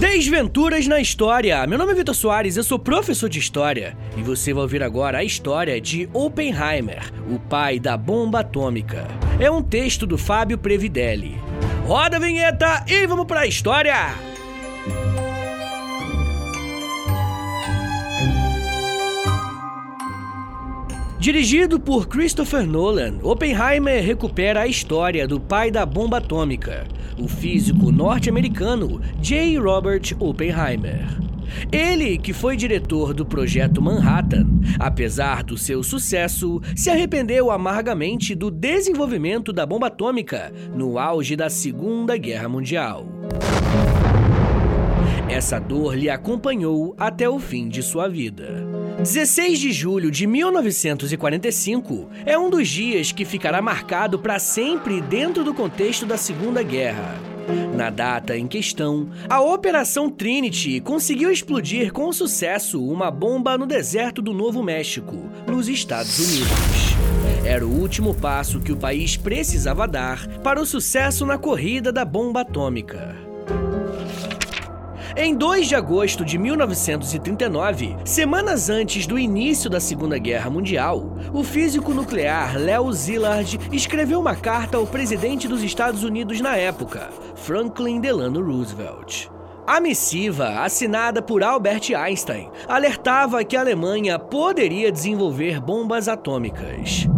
Desventuras na História. Meu nome é Vitor Soares, eu sou professor de História e você vai ouvir agora a história de Oppenheimer, o pai da bomba atômica. É um texto do Fábio Previdelli. Roda a vinheta e vamos para a história! Dirigido por Christopher Nolan, Oppenheimer recupera a história do pai da bomba atômica, o físico norte-americano J. Robert Oppenheimer. Ele, que foi diretor do projeto Manhattan, apesar do seu sucesso, se arrependeu amargamente do desenvolvimento da bomba atômica no auge da Segunda Guerra Mundial. Essa dor lhe acompanhou até o fim de sua vida. 16 de julho de 1945 é um dos dias que ficará marcado para sempre dentro do contexto da Segunda Guerra. Na data em questão, a Operação Trinity conseguiu explodir com sucesso uma bomba no deserto do Novo México, nos Estados Unidos. Era o último passo que o país precisava dar para o sucesso na corrida da bomba atômica. Em 2 de agosto de 1939, semanas antes do início da Segunda Guerra Mundial, o físico nuclear Leo Szilard escreveu uma carta ao presidente dos Estados Unidos na época, Franklin Delano Roosevelt. A missiva, assinada por Albert Einstein, alertava que a Alemanha poderia desenvolver bombas atômicas.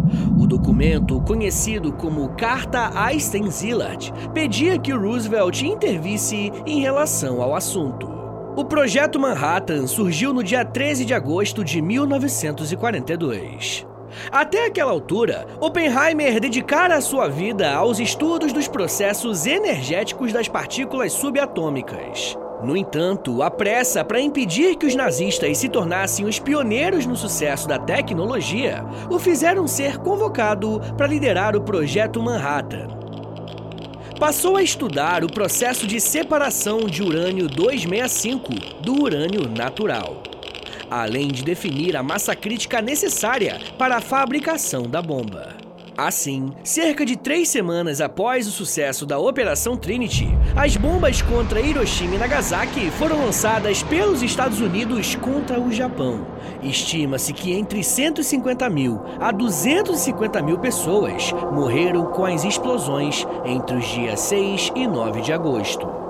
O documento, conhecido como Carta Einstein-Szilard, pedia que Roosevelt intervisse em relação ao assunto. O Projeto Manhattan surgiu no dia 13 de agosto de 1942. Até aquela altura, Oppenheimer dedicara sua vida aos estudos dos processos energéticos das partículas subatômicas. No entanto, a pressa para impedir que os nazistas se tornassem os pioneiros no sucesso da tecnologia o fizeram ser convocado para liderar o Projeto Manhattan. Passou a estudar o processo de separação de urânio 265 do urânio natural, além de definir a massa crítica necessária para a fabricação da bomba. Assim, cerca de três semanas após o sucesso da Operação Trinity, as bombas contra Hiroshima e Nagasaki foram lançadas pelos Estados Unidos contra o Japão. Estima-se que entre 150 mil a 250 mil pessoas morreram com as explosões entre os dias 6 e 9 de agosto.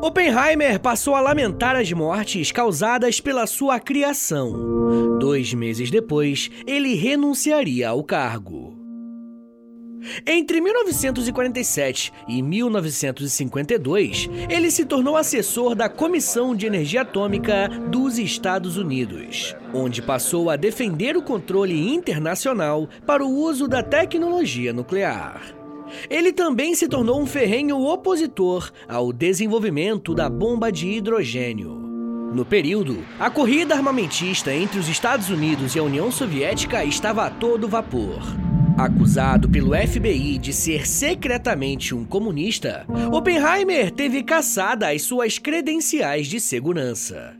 Oppenheimer passou a lamentar as mortes causadas pela sua criação. Dois meses depois, ele renunciaria ao cargo. Entre 1947 e 1952, ele se tornou assessor da Comissão de Energia Atômica dos Estados Unidos, onde passou a defender o controle internacional para o uso da tecnologia nuclear. Ele também se tornou um ferrenho opositor ao desenvolvimento da bomba de hidrogênio. No período, a corrida armamentista entre os Estados Unidos e a União Soviética estava a todo vapor. Acusado pelo FBI de ser secretamente um comunista, Oppenheimer teve caçada as suas credenciais de segurança.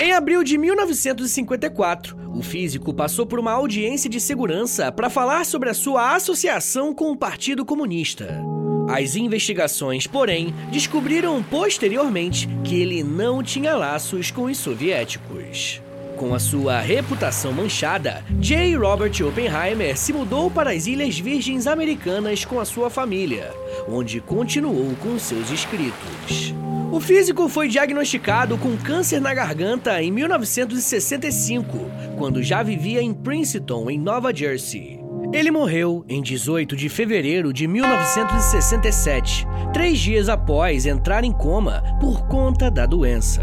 Em abril de 1954, o físico passou por uma audiência de segurança para falar sobre a sua associação com o Partido Comunista. As investigações, porém, descobriram posteriormente que ele não tinha laços com os soviéticos. Com a sua reputação manchada, J. Robert Oppenheimer se mudou para as Ilhas Virgens Americanas com a sua família, onde continuou com seus escritos. O físico foi diagnosticado com câncer na garganta em 1965, quando já vivia em Princeton, em Nova Jersey. Ele morreu em 18 de fevereiro de 1967, três dias após entrar em coma por conta da doença.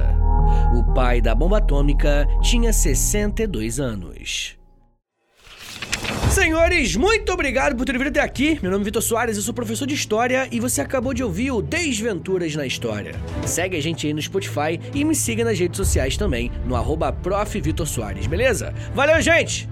O pai da bomba atômica tinha 62 anos. Senhores, muito obrigado por ter vindo até aqui. Meu nome é Vitor Soares, eu sou professor de História e você acabou de ouvir o Desventuras na História. Segue a gente aí no Spotify e me siga nas redes sociais também, no arroba beleza? Valeu, gente!